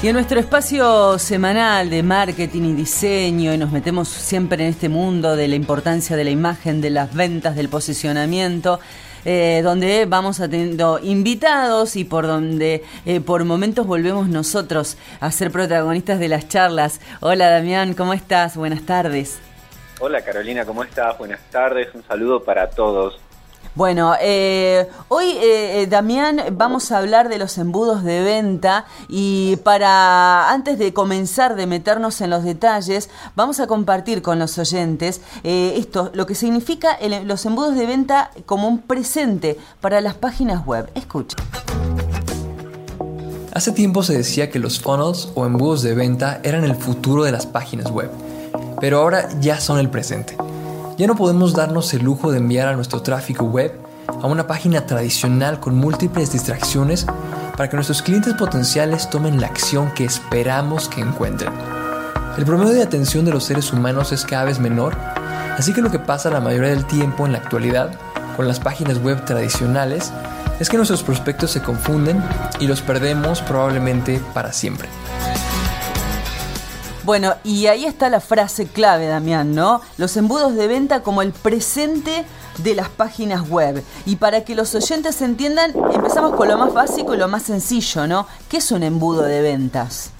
Y en nuestro espacio semanal de marketing y diseño, y nos metemos siempre en este mundo de la importancia de la imagen, de las ventas, del posicionamiento, eh, donde vamos teniendo invitados y por donde eh, por momentos volvemos nosotros a ser protagonistas de las charlas. Hola Damián, ¿cómo estás? Buenas tardes. Hola Carolina, ¿cómo estás? Buenas tardes, un saludo para todos. Bueno, eh, hoy, eh, eh, Damián, vamos a hablar de los embudos de venta y para, antes de comenzar de meternos en los detalles, vamos a compartir con los oyentes esto, lo que significa los embudos de venta como un presente para las páginas web. Escucha. Hace tiempo se decía que los funnels o embudos de venta eran el futuro de las páginas web, pero ahora ya son el presente. Ya no podemos darnos el lujo de enviar a nuestro tráfico web a una página tradicional con múltiples distracciones para que nuestros clientes potenciales tomen la acción que esperamos que encuentren. El promedio de atención de los seres humanos es cada vez menor, así que lo que pasa la mayoría del tiempo en la actualidad con las páginas web tradicionales es que nuestros prospectos se confunden y los perdemos probablemente para siempre. Bueno, y ahí está la frase clave, Damián, ¿no? Los embudos de venta como el presente de las páginas web. Y para que los oyentes entiendan, empezamos con lo más básico y lo más sencillo, ¿no? ¿Qué es un embudo de ventas?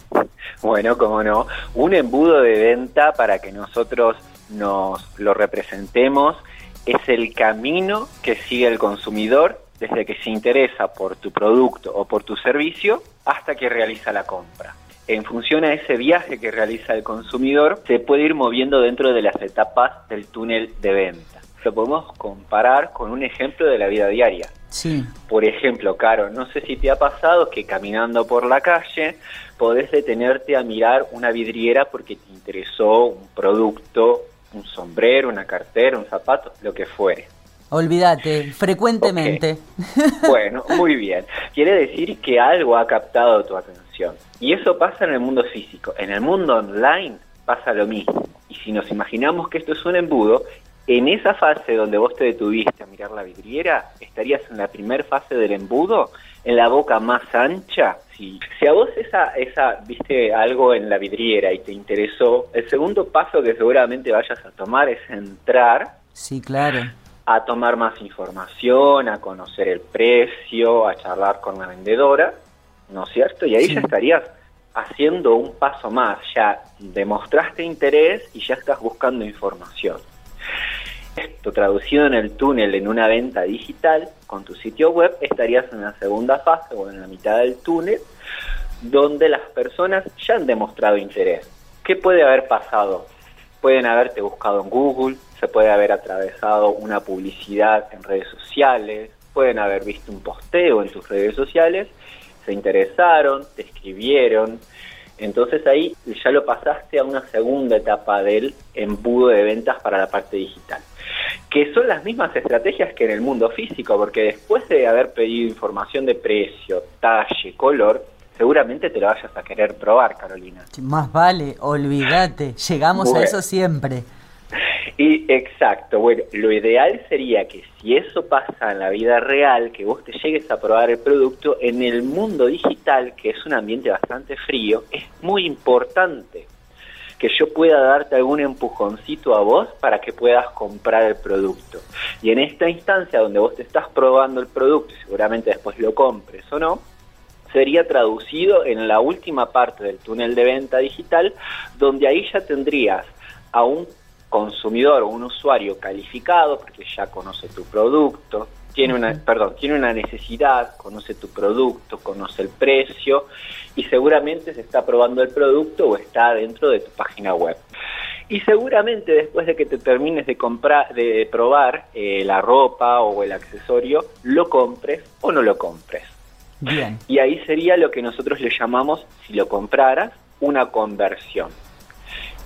Bueno, cómo no. Un embudo de venta, para que nosotros nos lo representemos, es el camino que sigue el consumidor desde que se interesa por tu producto o por tu servicio hasta que realiza la compra en función a ese viaje que realiza el consumidor, se puede ir moviendo dentro de las etapas del túnel de venta. Lo podemos comparar con un ejemplo de la vida diaria. Sí. Por ejemplo, Caro, no sé si te ha pasado que caminando por la calle podés detenerte a mirar una vidriera porque te interesó un producto, un sombrero, una cartera, un zapato, lo que fuere. Olvídate, frecuentemente. Bueno, muy bien. Quiere decir que algo ha captado tu atención. Y eso pasa en el mundo físico. En el mundo online pasa lo mismo. Y si nos imaginamos que esto es un embudo, en esa fase donde vos te detuviste a mirar la vidriera, estarías en la primera fase del embudo, en la boca más ancha. Si, si a vos esa, esa viste algo en la vidriera y te interesó, el segundo paso que seguramente vayas a tomar es entrar. Sí, claro. A tomar más información, a conocer el precio, a charlar con la vendedora ¿no es cierto? Y ahí ya estarías haciendo un paso más, ya demostraste interés y ya estás buscando información. Esto traducido en el túnel en una venta digital con tu sitio web, estarías en la segunda fase o en la mitad del túnel, donde las personas ya han demostrado interés. ¿Qué puede haber pasado? Pueden haberte buscado en Google, se puede haber atravesado una publicidad en redes sociales, pueden haber visto un posteo en tus redes sociales se interesaron, te escribieron, entonces ahí ya lo pasaste a una segunda etapa del embudo de ventas para la parte digital. Que son las mismas estrategias que en el mundo físico, porque después de haber pedido información de precio, talle, color, seguramente te lo vayas a querer probar, Carolina. Más vale, olvídate, llegamos a eso siempre. Y exacto, bueno, lo ideal sería que si eso pasa en la vida real, que vos te llegues a probar el producto, en el mundo digital, que es un ambiente bastante frío, es muy importante que yo pueda darte algún empujoncito a vos para que puedas comprar el producto. Y en esta instancia donde vos te estás probando el producto seguramente después lo compres o no, sería traducido en la última parte del túnel de venta digital, donde ahí ya tendrías a un consumidor o un usuario calificado porque ya conoce tu producto, tiene una, perdón, tiene una necesidad, conoce tu producto, conoce el precio y seguramente se está probando el producto o está dentro de tu página web. Y seguramente después de que te termines de comprar, de probar eh, la ropa o el accesorio, lo compres o no lo compres. Bien. Y ahí sería lo que nosotros le llamamos, si lo compraras, una conversión.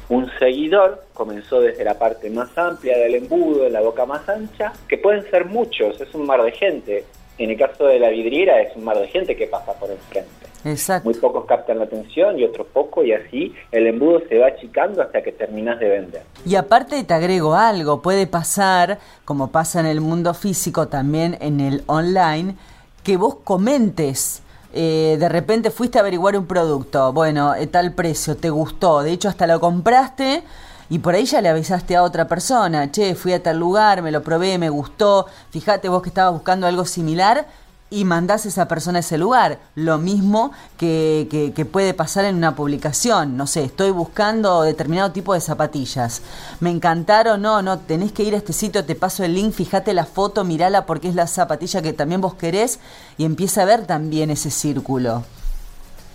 Un seguidor comenzó desde la parte más amplia del embudo, en la boca más ancha, que pueden ser muchos, es un mar de gente. En el caso de la vidriera es un mar de gente que pasa por enfrente. Exacto. Muy pocos captan la atención y otros poco y así el embudo se va achicando hasta que terminas de vender. Y aparte te agrego algo, puede pasar, como pasa en el mundo físico, también en el online, que vos comentes. Eh, de repente fuiste a averiguar un producto, bueno, eh, tal precio, te gustó, de hecho hasta lo compraste y por ahí ya le avisaste a otra persona, che, fui a tal lugar, me lo probé, me gustó, fíjate vos que estabas buscando algo similar y mandás a esa persona a ese lugar. Lo mismo que, que, puede pasar en una publicación. No sé, estoy buscando determinado tipo de zapatillas. Me encantaron, no, no, tenés que ir a este sitio, te paso el link, fíjate la foto, mirala porque es la zapatilla que también vos querés y empieza a ver también ese círculo.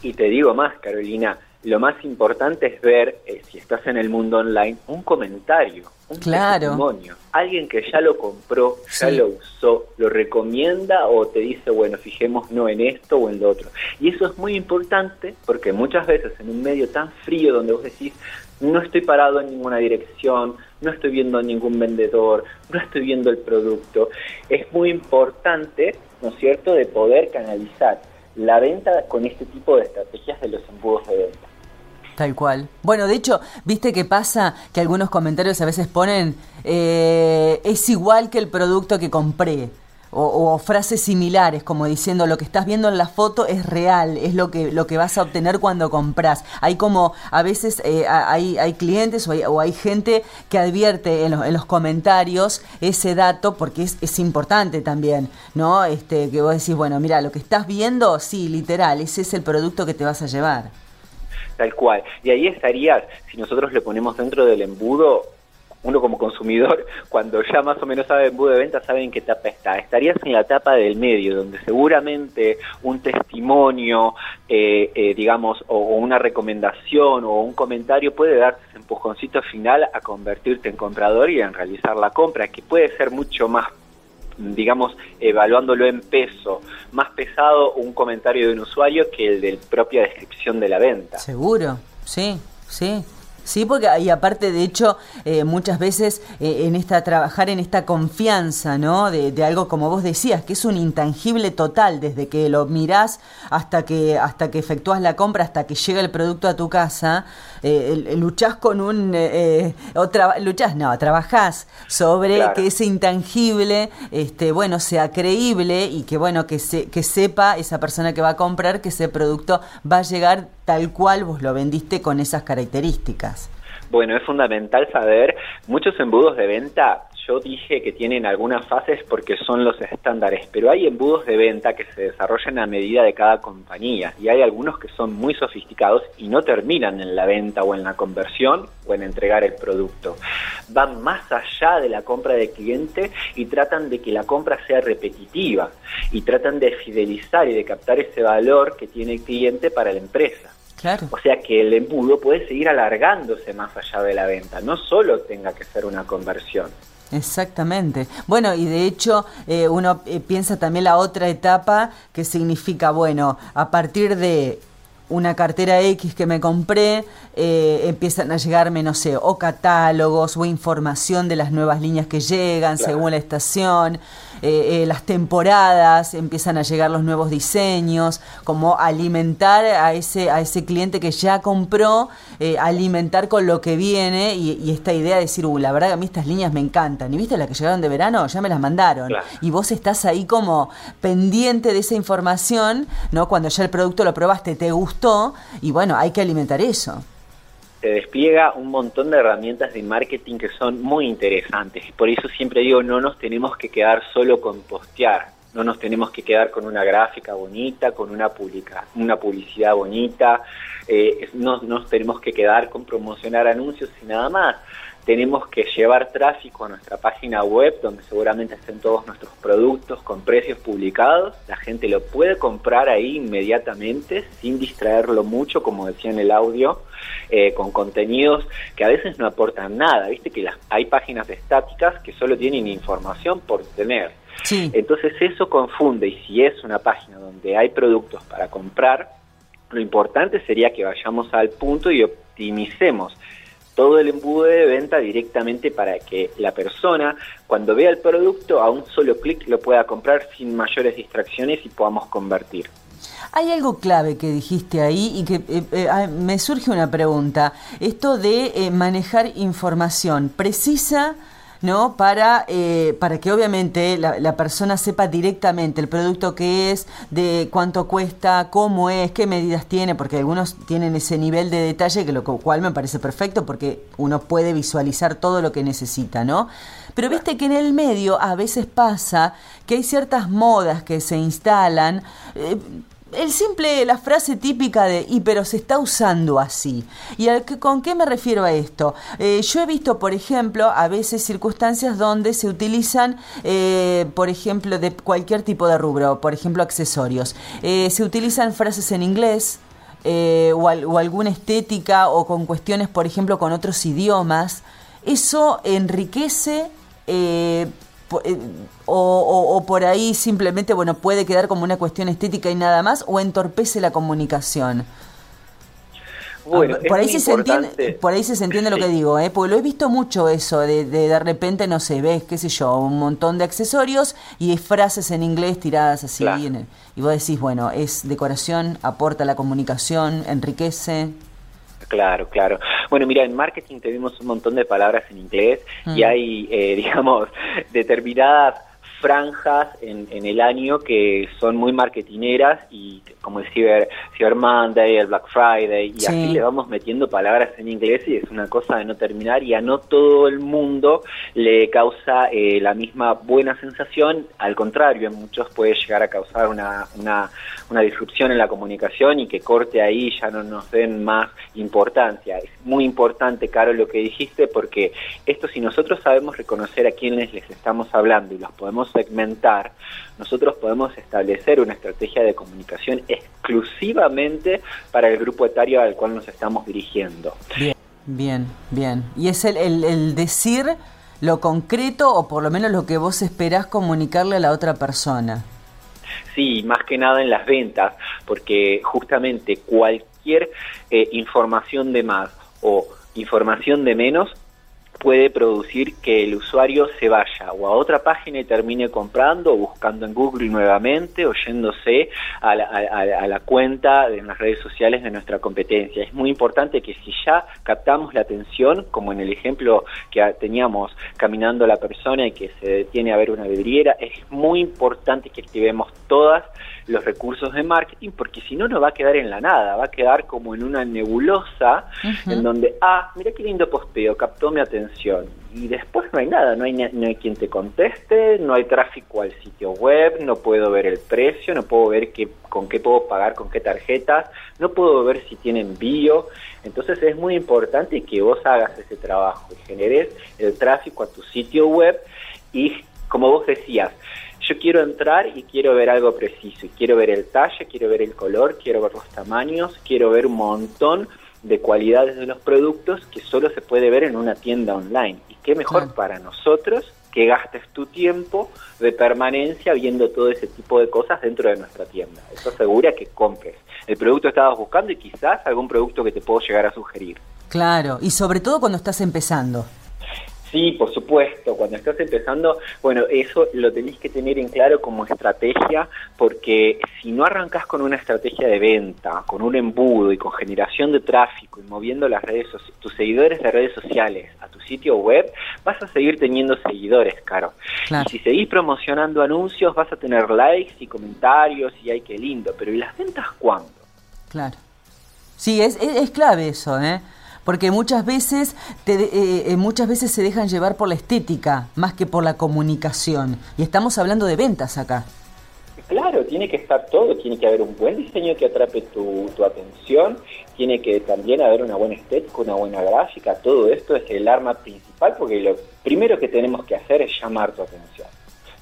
Y te digo más, Carolina, lo más importante es ver, eh, si estás en el mundo online, un comentario, un testimonio. Alguien que ya lo compró, ya lo usó, lo recomienda o te dice, bueno, fijemos no en esto o en lo otro. Y eso es muy importante porque muchas veces en un medio tan frío donde vos decís, no estoy parado en ninguna dirección, no estoy viendo a ningún vendedor, no estoy viendo el producto, es muy importante, ¿no es cierto?, de poder canalizar la venta con este tipo de estrategias de los embudos de venta. Tal cual. Bueno, de hecho, viste que pasa que algunos comentarios a veces ponen eh, es igual que el producto que compré. O, frases similares, como diciendo lo que estás viendo en la foto es real, es lo que, lo que vas a obtener cuando compras. Hay como, a veces eh, hay, hay clientes o hay, gente que advierte en, en, los comentarios ese dato porque es, es importante también, ¿no? Este, que vos decís, bueno, mira, lo que estás viendo, sí, literal, ese es el producto que te vas a llevar. Tal cual. Y ahí estarías, si nosotros le ponemos dentro del embudo, uno como consumidor, cuando ya más o menos sabe embudo de venta, sabe en qué etapa está. Estarías en la etapa del medio, donde seguramente un testimonio, eh, eh, digamos, o, una recomendación o un comentario puede darte ese empujoncito final a convertirte en comprador y en realizar la compra, que puede ser mucho más digamos, evaluándolo en peso, más pesado un comentario de un usuario que el de propia descripción de la venta. Seguro, sí, sí. Sí, porque y aparte, de hecho, eh, muchas veces eh, en esta trabajar en esta confianza, ¿no? De, de, algo como vos decías, que es un intangible total, desde que lo mirás hasta que hasta que efectúas la compra, hasta que llega el producto a tu casa, eh, luchás con un eh, otra luchás, no, trabajás sobre que ese intangible, este, bueno, sea creíble y que bueno que se, que sepa esa persona que va a comprar que ese producto va a llegar tal cual vos lo vendiste con esas características. Bueno, es fundamental saber, muchos embudos de venta yo dije que tienen algunas fases porque son los estándares, pero hay embudos de venta que se desarrollan a medida de cada compañía y hay algunos que son muy sofisticados y no terminan en la venta o en la conversión o en entregar el producto. Van más allá de la compra del cliente y tratan de que la compra sea repetitiva y tratan de fidelizar y de captar ese valor que tiene el cliente para la empresa. Claro. O sea que el embudo puede seguir alargándose más allá de la venta, no solo tenga que ser una conversión. Exactamente. Bueno, y de hecho eh, uno eh, piensa también la otra etapa que significa, bueno, a partir de una cartera X que me compré, eh, empiezan a llegarme, no sé, o catálogos o información de las nuevas líneas que llegan según la estación. Eh, eh, las temporadas, empiezan a llegar los nuevos diseños, como alimentar a ese, a ese cliente que ya compró, eh, alimentar con lo que viene y, esta idea de decir, uh, la verdad que a mí estas líneas me encantan. ¿Y viste las que llegaron de verano? Ya me las mandaron. Y vos estás ahí como pendiente de esa información, ¿no? Cuando ya el producto lo probaste, te gustó y bueno, hay que alimentar eso se despliega un montón de herramientas de marketing que son muy interesantes. Por eso siempre digo, no nos tenemos que quedar solo con postear, no nos tenemos que quedar con una gráfica bonita, con una, publica, una publicidad bonita, eh, no nos tenemos que quedar con promocionar anuncios y nada más tenemos que llevar tráfico a nuestra página web donde seguramente estén todos nuestros productos con precios publicados. La gente lo puede comprar ahí inmediatamente sin distraerlo mucho, como decía en el audio, eh, con contenidos que a veces no aportan nada. Viste que las, hay páginas estáticas que solo tienen información por tener. Entonces eso confunde y si es una página donde hay productos para comprar, lo importante sería que vayamos al punto y optimicemos todo el embudo de venta directamente para que la persona, cuando vea el producto, a un solo clic lo pueda comprar sin mayores distracciones y podamos convertir. Hay algo clave que dijiste ahí y que eh, eh, ah, me surge una pregunta. Esto de eh, manejar información precisa ¿no? Para, eh, para que obviamente la, persona sepa directamente el producto que es, de cuánto cuesta, cómo es, qué medidas tiene, porque algunos tienen ese nivel de detalle, que lo cual me parece perfecto porque uno puede visualizar todo lo que necesita, ¿no? Pero viste que en el medio a veces pasa que hay ciertas modas que se instalan. Eh, el simple, la frase típica de, y pero se está usando así. ¿Y con qué me refiero a esto? Eh, yo he visto, por ejemplo, a veces circunstancias donde se utilizan, eh, por ejemplo, de cualquier tipo de rubro, por ejemplo, accesorios. Eh, se utilizan frases en inglés. O, alguna estética o con cuestiones, por ejemplo, con otros idiomas, eso enriquece o, por ahí simplemente bueno puede quedar como una cuestión estética y nada más o entorpece la comunicación bueno, ah, por ahí, se entiende, por ahí se entiende lo que digo, ¿eh? porque lo he visto mucho eso, de, de, repente, no sé, ves, qué sé yo, un montón de accesorios y frases en inglés tiradas así. y vos decís, bueno, es decoración, aporta la comunicación, enriquece. Claro, claro. Bueno, mira, en marketing tenemos un montón de palabras en inglés y mm. hay, eh, digamos, determinadas franjas en, en, el año que son muy marketineras y como el Cyber, Cyber Monday, el Black Friday y así le vamos metiendo palabras en inglés y es una cosa de no terminar y a no todo el mundo le causa eh, la misma buena sensación, al contrario, en muchos puede llegar a causar una, una, una disrupción en la comunicación y que corte ahí ya no nos den más importancia. Es muy importante, Caro, lo que dijiste porque esto si nosotros sabemos reconocer a quienes les estamos hablando y los podemos segmentar, nosotros podemos establecer una estrategia de comunicación exclusivamente para el grupo etario al cual nos estamos dirigiendo. Bien, bien, bien. Y es el, el, decir lo concreto o por lo menos lo que vos esperás comunicarle a la otra persona. Sí, más que nada en las ventas, porque justamente cualquier eh, información de más o información de menos puede producir que el usuario se vaya o a otra página y termine comprando o buscando en Google nuevamente o yéndose a la, a, la cuenta de las redes sociales de nuestra competencia. Es muy importante que si ya captamos la atención, como en el ejemplo que teníamos caminando la persona y que se detiene a ver una vidriera, es muy importante que activemos todas los recursos de marketing, porque si no, no va a quedar en la nada, va a quedar como en una nebulosa en donde, ah, mira qué lindo posteo, captó mi atención. Y después no hay nada, no hay, no hay quien te conteste, no hay tráfico al sitio web, no puedo ver el precio, no puedo ver qué, con qué puedo pagar, con qué tarjetas, no puedo ver si tiene envío. Entonces es muy importante que vos hagas ese trabajo y generes el tráfico a tu sitio web y, como vos decías, yo quiero entrar y quiero ver algo preciso, y quiero ver el talle, quiero ver el color, quiero ver los tamaños, quiero ver un montón de cualidades de los productos que solo se puede ver en una tienda online. Y qué mejor para nosotros que gastes tu tiempo de permanencia viendo todo ese tipo de cosas dentro de nuestra tienda. Eso asegura que compres el producto que estabas buscando y quizás algún producto que te puedo llegar a sugerir. Claro, y sobre todo cuando estás empezando. Sí, por supuesto, cuando estás empezando, bueno, eso lo tenéis que tener en claro como estrategia, porque si no arrancas con una estrategia de venta, con un embudo y con generación de tráfico y moviendo las redes tus seguidores de redes sociales a tu sitio web, vas a seguir teniendo seguidores, caro. Y si seguís promocionando anuncios, vas a tener likes y comentarios y ay, qué lindo, pero ¿y las ventas cuándo? Claro. Sí, es, es, es clave eso, ¿eh? Porque muchas veces, eh, eh, muchas veces se dejan llevar por la estética más que por la comunicación. Y estamos hablando de ventas acá. Claro, tiene que estar todo, tiene que haber un buen diseño que atrape tu, tu, atención, tiene que también haber una buena estética, una buena gráfica, todo esto es el arma principal porque lo primero que tenemos que hacer es llamar tu atención.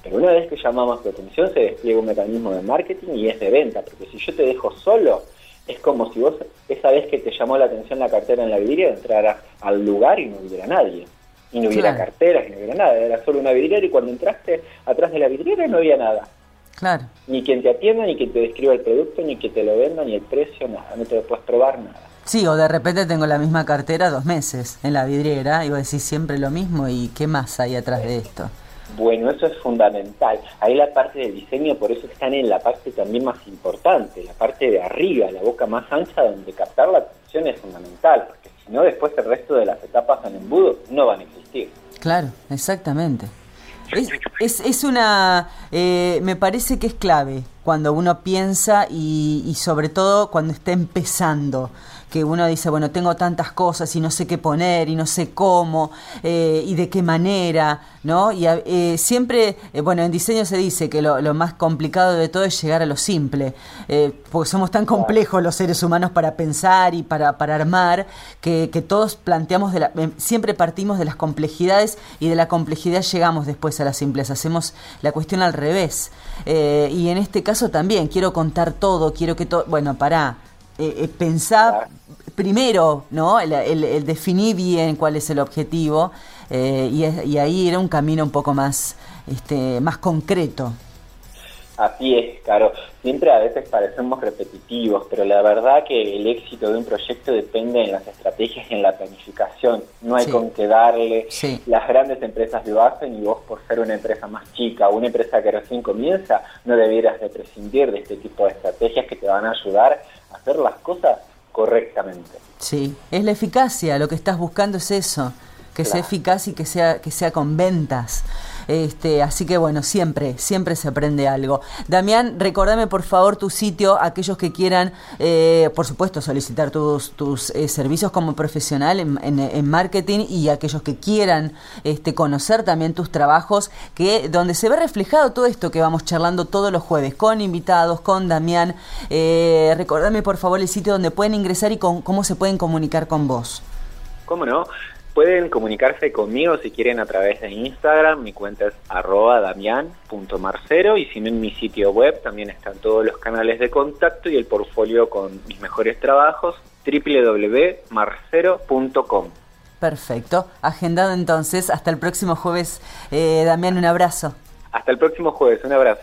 Pero una vez que llamamos tu atención se despliega un mecanismo de marketing y es de venta, porque si yo te dejo solo, es como si vos esa vez que te llamó la atención la cartera en la vidriera entraras al lugar y no hubiera nadie. Y no hubiera carteras y no hubiera nada. Era solo una vidriera y cuando entraste atrás de la vidriera no había nada. Claro. Ni quien te atienda, ni quien te describa el producto, ni que te lo venda, ni el precio, nada. No te lo puedes probar, nada. Sí, o de repente tengo la misma cartera dos meses en la vidriera y vos decís siempre lo mismo y ¿qué más hay atrás de esto? Bueno, eso es fundamental. Ahí la parte del diseño, por eso están en la parte también más importante, la parte de arriba, la boca más ancha, donde captar la atención es fundamental, porque si no, después el resto de las etapas del embudo no van a existir. Claro, exactamente. Es, es, una, eh, me parece que es clave cuando uno piensa y, y sobre todo cuando está empezando que uno dice, bueno, tengo tantas cosas y no sé qué poner y no sé cómo eh, y de qué manera, ¿no? Y eh, siempre, eh, bueno, en diseño se dice que lo, más complicado de todo es llegar a lo simple, porque somos tan complejos los seres humanos para pensar y para, para armar, que, todos planteamos, de la, siempre partimos de las complejidades y de la complejidad llegamos después a la simpleza, hacemos la cuestión al revés. y en este caso también, quiero contar todo, quiero que todo, bueno, para eh, eh, pensar primero, ¿no? El, el, definir bien cuál es el objetivo eh, y, y, ahí era un camino un poco más, este, más concreto. Así es, claro. Siempre a veces parecemos repetitivos, pero la verdad que el éxito de un proyecto depende en las estrategias y en la planificación. No hay con qué darle. Las grandes empresas lo hacen y vos por ser una empresa más chica, una empresa que recién comienza, no debieras de prescindir de este tipo de estrategias que te van a ayudar hacer las cosas correctamente. Sí, es la eficacia, lo que estás buscando es eso, que sea eficaz y que sea, que sea con ventas. Este, así que bueno, siempre, siempre se aprende algo. Damián, recordame por favor tu sitio, aquellos que quieran, eh, por supuesto, solicitar tus, tus eh, servicios como profesional en, marketing y aquellos que quieran este, conocer también tus trabajos, que donde se ve reflejado todo esto que vamos charlando todos los jueves con invitados, con Damián. Eh, recordame por favor el sitio donde pueden ingresar y con, cómo se pueden comunicar con vos. ¿Cómo no? Pueden comunicarse conmigo si quieren a través de Instagram, mi cuenta es arroba damian.marcero y si no en mi sitio web también están todos los canales de contacto y el portfolio con mis mejores trabajos www.marcero.com. Perfecto, agendado entonces, hasta el próximo jueves. Eh, Damián, un abrazo. Hasta el próximo jueves, un abrazo.